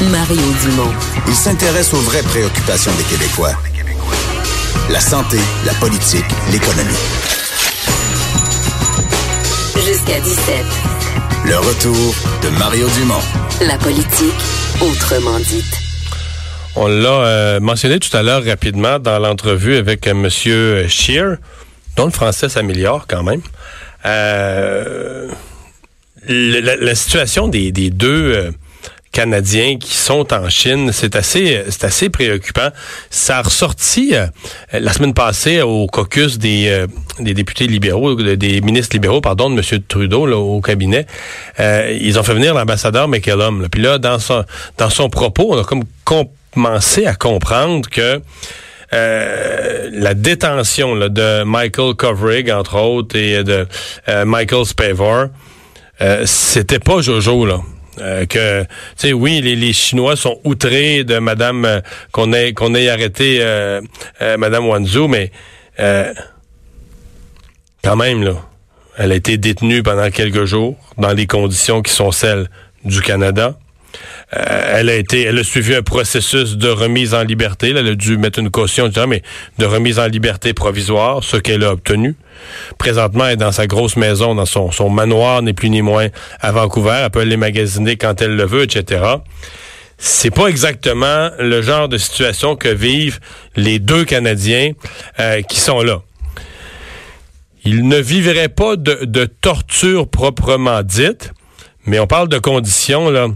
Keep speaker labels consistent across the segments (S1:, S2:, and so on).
S1: Mario Dumont.
S2: Il s'intéresse aux vraies préoccupations des Québécois. La santé, la politique, l'économie.
S1: Jusqu'à 17.
S2: Le retour de Mario Dumont.
S1: La politique, autrement dite.
S3: On l'a euh, mentionné tout à l'heure rapidement dans l'entrevue avec euh, Monsieur Scheer, dont le français s'améliore quand même. Euh, la, la, situation des, des deux euh, Canadiens qui sont en Chine, c'est assez, c'est assez préoccupant. Ça a ressorti euh, la semaine passée au caucus des, euh, des députés libéraux, des ministres libéraux, pardon, de M. Trudeau là, au cabinet. ils ont fait venir l'ambassadeur McCallum. Là. Puis là, dans son, dans son propos, on a comme commencé à comprendre que euh, la détention là, de Michael Kovrig, entre autres, et de euh, Michael Spavor, euh, c'était pas Jojo, là. Que tu sais oui les, les, Chinois sont outrés de Madame qu'on ait qu'on ait arrêté Madame Wanzhou mais quand même là elle a été détenue pendant quelques jours dans des conditions qui sont celles du Canada. euh, elle a été, elle a suivi un processus de remise en liberté. elle a dû mettre une caution, mais de remise en liberté provisoire, ce qu'elle a obtenu. Présentement, elle est dans sa grosse maison, dans son, son manoir, n'est plus ni moins, à Vancouver. Elle peut aller magasiner quand elle le veut, etc. C'est pas exactement le genre de situation que vivent les deux Canadiens euh, qui sont là. Ils ne vivraient pas de, de torture proprement dite, mais on parle de conditions là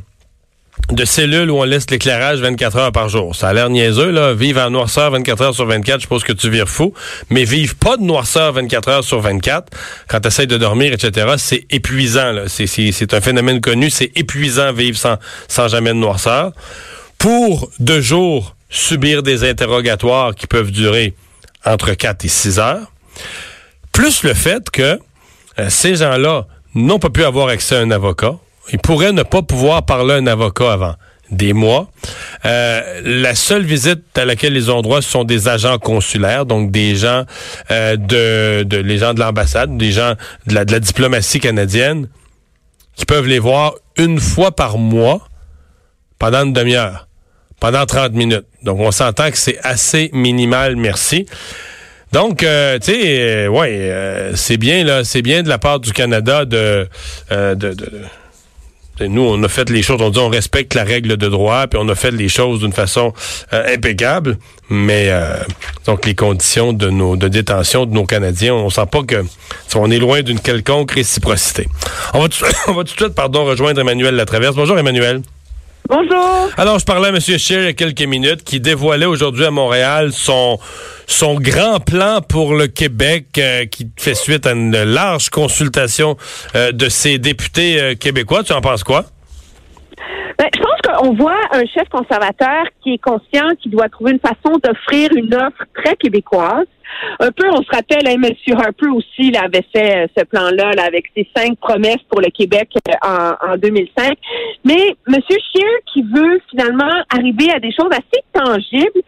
S3: de cellules où on laisse l'éclairage 24 heures par jour. Ça a l'air niaiseux, là. Vivre en noirceur 24 heures sur 24, je suppose que tu vires fou. Mais vivre pas de noirceur 24 heures sur 24, quand tu essaies de dormir, etc., c'est épuisant, là. C'est un phénomène connu. C'est épuisant vivre sans, sans jamais de noirceur. Pour deux jours, subir des interrogatoires qui peuvent durer entre 4 et 6 heures. Plus le fait que euh, ces gens-là n'ont pas pu avoir accès à un avocat il pourrait ne pas pouvoir parler à un avocat avant des mois. Euh, la seule visite à laquelle ils ont droit ce sont des agents consulaires, donc des gens euh, de, de les gens de l'ambassade, des gens de la, de la diplomatie canadienne, qui peuvent les voir une fois par mois pendant une demi-heure, pendant 30 minutes. Donc on s'entend que c'est assez minimal, merci. Donc, euh, tu sais, ouais, c'est bien là, c'est bien de la part du Canada de, de, de nous, on a fait les choses, on dit on respecte la règle de droit, puis on a fait les choses d'une façon euh, impeccable, mais euh, donc les conditions de nos de détention de nos Canadiens, on sent pas que on est loin d'une quelconque réciprocité. On va, on tout de suite, pardon, rejoindre Emmanuel Latraverse. Bonjour Emmanuel.
S4: Bonjour.
S3: Alors, je parlais à M. Scheer il y a quelques minutes qui dévoilait aujourd'hui à Montréal son, son grand plan pour le Québec euh, qui fait suite à une large consultation euh, de ses députés euh, québécois. Tu en penses quoi?
S4: Je pense qu'on voit un chef conservateur qui est conscient qu'il doit trouver une façon d'offrir une offre très québécoise un peu, on se rappelle, hein, M. Harper aussi il avait fait euh, ce plan-là là, avec ses cinq promesses pour le Québec euh, en, en 2005. Mais M. Scheer qui veut finalement arriver à des choses assez tangibles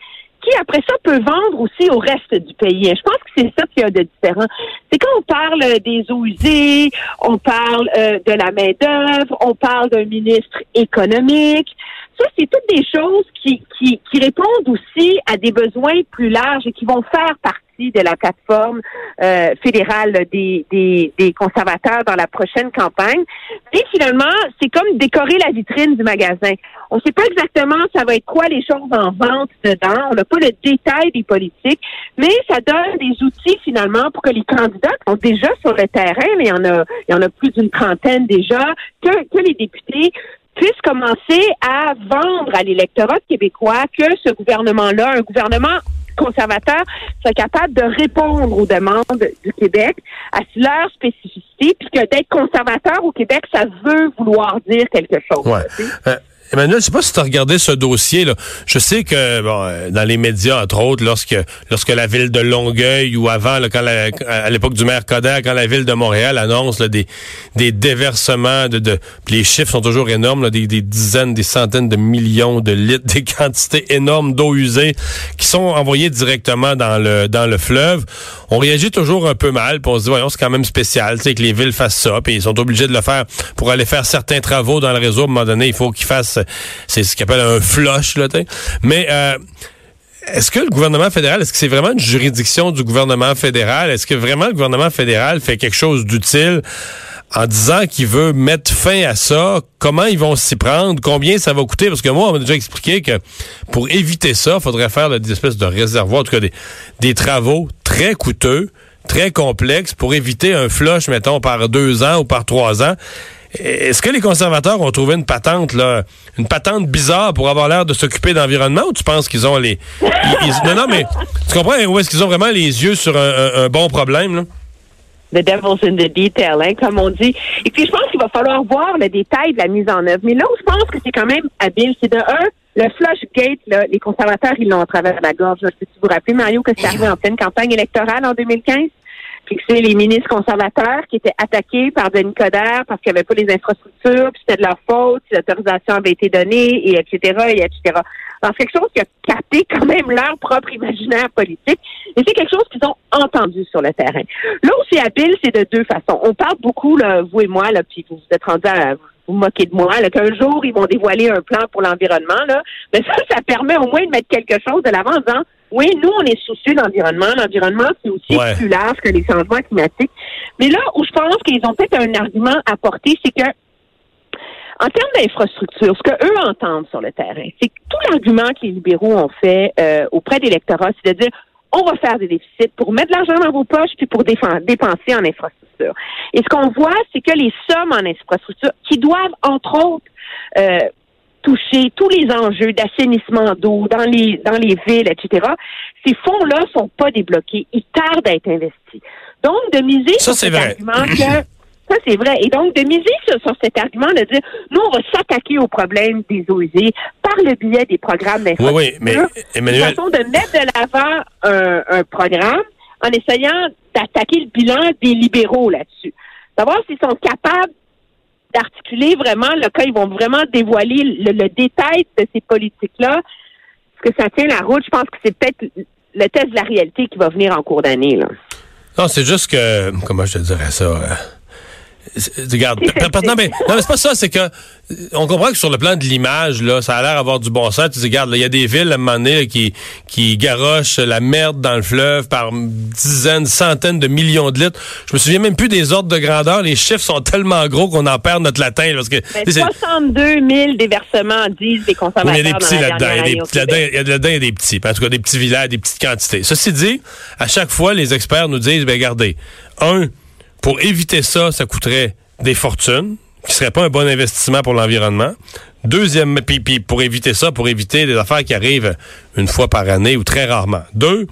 S4: qui, après ça, peut vendre aussi au reste du pays. je pense que c'est ça qu'il y a de différent. C'est quand on parle des eaux usées, on parle euh, de la main-d'œuvre, on parle d'un ministre économique. Ça, c'est toutes des choses qui, qui, qui répondent aussi à des besoins plus larges et qui vont faire partie de la plateforme euh, fédérale des, des, des, conservateurs dans la prochaine campagne. Et finalement, c'est comme décorer la vitrine du magasin. On ne sait pas exactement ça va être quoi les choses en vente dedans. On n'a pas le détail des politiques, mais ça donne des outils finalement pour que les candidats qui sont déjà sur le terrain, mais il y en a, il y en a plus d'une trentaine déjà, que, que les députés puissent commencer à vendre à l'électorat québécois que ce gouvernement-là, un gouvernement conservateurs soient capables de répondre aux demandes du Québec à leur spécificité, puis que d'être conservateur au Québec, ça veut vouloir dire quelque chose.
S3: Ouais. Emmanuel, je sais pas si tu as regardé ce dossier. Là. Je sais que bon, euh, dans les médias, entre autres, lorsque lorsque la ville de Longueuil ou avant, là, quand à l'époque du maire Coder, quand la ville de Montréal annonce des, des déversements de, de les chiffres sont toujours énormes, des, des, dizaines, des centaines de millions de litres, des quantités énormes d'eau usée qui sont envoyées directement dans le dans le fleuve. On réagit toujours un peu mal, puis on se dit voyons, c'est quand même spécial, tu sais, que les villes fassent ça, puis ils sont obligés de le faire pour aller faire certains travaux dans le réseau. À un moment donné, il faut qu'ils fassent C'est ce qu'on appelle un flush, là, Mais euh, est-ce que le gouvernement fédéral, est-ce que c'est vraiment une juridiction du gouvernement fédéral? Est-ce que vraiment le gouvernement fédéral fait quelque chose d'utile en disant qu'il veut mettre fin à ça? Comment ils vont s'y prendre? Combien ça va coûter? Parce que moi, on m'a déjà expliqué que pour éviter ça, il faudrait faire des espèces de réservoirs, en tout cas des, des travaux très coûteux, très complexes pour éviter un flush, mettons, par deux ans ou par trois ans. Est-ce que les conservateurs ont trouvé une patente, là, une patente bizarre pour avoir l'air de s'occuper d'environnement ou tu penses qu'ils ont les. non, non, mais tu comprends où est-ce qu'ils ont vraiment les yeux sur un, bon problème, là?
S4: The devil's in the detail, hein, comme on dit. Et puis, je pense qu'il va falloir voir le détail de la mise en œuvre. Mais là où je pense que c'est quand même habile, c'est de un, le flush gate, là, les conservateurs, ils l'ont à travers la gorge. Vous vous rappelez, Mario, que c'est arrivé en pleine campagne électorale en 2015? Puis c'est les ministres conservateurs qui étaient attaqués par Denis Coderre parce qu'il n'y avait pas les infrastructures, puis c'était de leur faute, si l'autorisation avait été donnée, et etc., et etc. Alors, c'est quelque chose qui a capté quand même leur propre imaginaire politique, et c'est quelque chose qu'ils ont entendu sur le terrain. Là où c'est habile, c'est de deux façons. On parle beaucoup, là, vous et moi, là, puis vous vous êtes rendus à vous moquer de moi, qu'un jour, ils vont dévoiler un plan pour l'environnement, là. Mais ça, ça permet au moins de mettre quelque chose de l'avant en disant, oui, nous, on est soucieux de l'environnement. L'environnement, c'est aussi plus large que les changements climatiques. Mais là où je pense qu'ils ont peut-être un argument à porter, c'est que en termes d'infrastructure, ce que eux entendent sur le terrain, c'est que tout l'argument que les libéraux ont fait euh, auprès des électorats, c'est de dire on va faire des déficits pour mettre de l'argent dans vos poches puis pour dépenser en infrastructure. Et ce qu'on voit, c'est que les sommes en infrastructure qui doivent, entre autres, euh, toucher tous les enjeux d'assainissement d'eau dans les dans les villes, etc. Ces fonds-là sont pas débloqués, ils tardent à être investis. Donc de miser
S3: sur cet
S4: argument que ça c'est vrai, et donc de miser sur, cet argument de dire nous on va s'attaquer au problème des eaux usées par le biais des programmes.
S3: Oui, oui, mais Emmanuel...
S4: façon de mettre de l'avant un, un programme en essayant d'attaquer le bilan des libéraux là-dessus. Savoir s'ils sont capables d'articuler vraiment, le cas, ils vont vraiment dévoiler le, détail de ces politiques-là. Est-ce que ça tient la route? Je pense que c'est peut-être le test de la réalité qui va venir en cours d'année.
S3: Non, c'est juste que, comment je te dirais ça? Euh, Regarde, non, mais, non, c'est pas ça, c'est que on comprend que sur le plan de l'image, là, ça a l'air d'avoir du bon sens. Tu dis, regarde, il y a des villes à un moment donné qui, qui garochent la merde dans le fleuve par dizaines, centaines de millions de litres. Je me souviens même plus des ordres de grandeur. Les chiffres sont tellement gros qu'on en perd notre latin. Parce que,
S4: 62 000 déversements, disent des consommateurs.
S3: il y a des petits là-dedans. Il y a des là-dedans. Il y a des petits. En tout cas, des petits villages, des petites quantités. Ceci dit, à chaque fois, les experts nous disent, ben, regardez, un, pour éviter ça, ça coûterait des fortunes, qui serait pas un bon investissement pour l'environnement. Deuxième, puis, puis pour éviter ça, pour éviter des affaires qui arrivent une fois par année ou très rarement. Deux,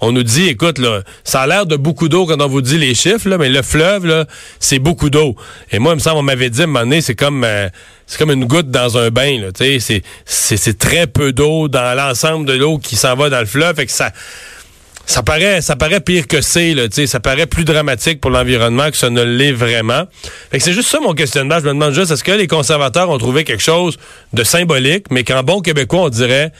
S3: on nous dit, écoute, là, ça a l'air de beaucoup d'eau quand on vous dit les chiffres, mais le fleuve, c'est beaucoup d'eau. Et moi, il me semble, on m'avait dit, à un moment donné, c'est comme, euh, c'est comme une goutte dans un bain, là, c'est, c'est, c'est très peu d'eau dans l'ensemble de l'eau qui s'en va dans le fleuve, et que ça, ça paraît, ça paraît pire que c'est, là, ça paraît plus dramatique pour l'environnement que ça ne l'est vraiment. Fait que c'est juste ça mon questionnement. Je me demande juste, est-ce que les conservateurs ont trouvé quelque chose de symbolique, mais qu'en bon québécois, on dirait,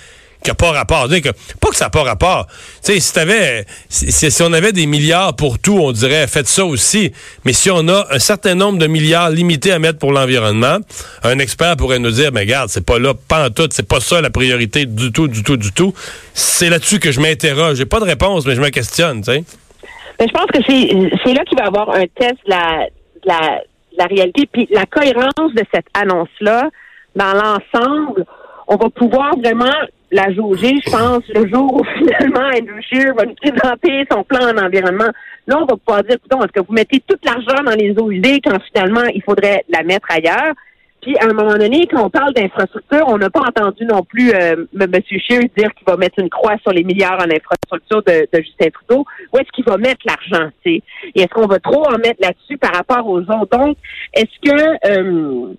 S3: qui n'a pas rapport. Que, pas que ça n'a pas rapport. Si, si, on avait des milliards pour tout, on dirait faites ça aussi. Mais si on a un certain nombre de milliards limités à mettre pour l'environnement, un expert pourrait nous dire, mais regarde, c'est pas là, pas en tout, c'est pas ça la priorité du tout, du tout, du tout. C'est là-dessus que je m'interroge. J'ai pas de réponse, mais je me questionne, tu sais.
S4: je pense que c'est là qu'il va y avoir un test de la, la, la réalité, puis la cohérence de cette annonce-là dans l'ensemble on va pouvoir vraiment la jauger, je pense, le jour où finalement Andrew Scheer va nous présenter son plan en environnement. Là, on va pouvoir dire, écoutez, est-ce que vous mettez tout l'argent dans les eaux usées quand finalement il faudrait la mettre ailleurs? Puis, à un moment donné, quand on parle d'infrastructure, on n'a pas entendu non plus euh, M. Scheer dire qu'il va mettre une croix sur les milliards en infrastructure de, Justin Trudeau. Où est-ce qu'il va mettre l'argent, Et est-ce qu'on va trop en mettre là-dessus par rapport aux autres? Donc, est-ce que euh,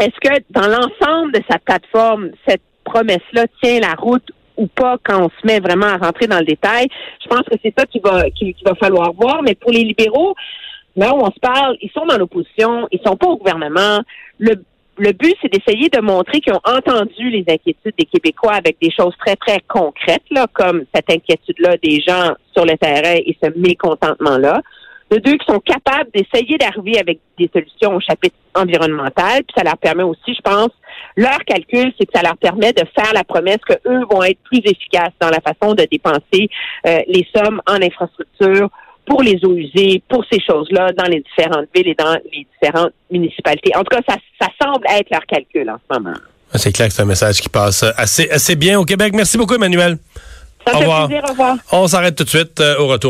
S4: est-ce que dans l'ensemble de sa plateforme, cette promesse-là tient la route ou pas quand on se met vraiment à rentrer dans le détail. Je pense que c'est ça qu'il va, va falloir voir. Mais pour les libéraux, là où on se parle, ils sont dans l'opposition, ils sont pas au gouvernement. Le, le but, c'est d'essayer de montrer qu'ils ont entendu les inquiétudes des Québécois avec des choses très, très concrètes, là, comme cette inquiétude-là des gens sur le terrain et ce mécontentement-là. De deux, qui sont capables d'essayer d'arriver avec des solutions au chapitre environnemental. Puis ça leur permet aussi, je pense, Leur calcul, c'est que ça leur permet de faire la promesse que eux vont être plus efficaces dans la façon de dépenser euh, les sommes en infrastructure pour les eaux usées, pour ces choses-là dans les différentes villes et dans les différentes municipalités. En tout cas, ça, ça semble être leur calcul en ce moment.
S3: C'est clair que c'est un message qui passe assez, assez bien au Québec. Merci beaucoup, Emmanuel.
S4: Ça me fait plaisir. Au revoir.
S3: On s'arrête tout de suite euh, au retour.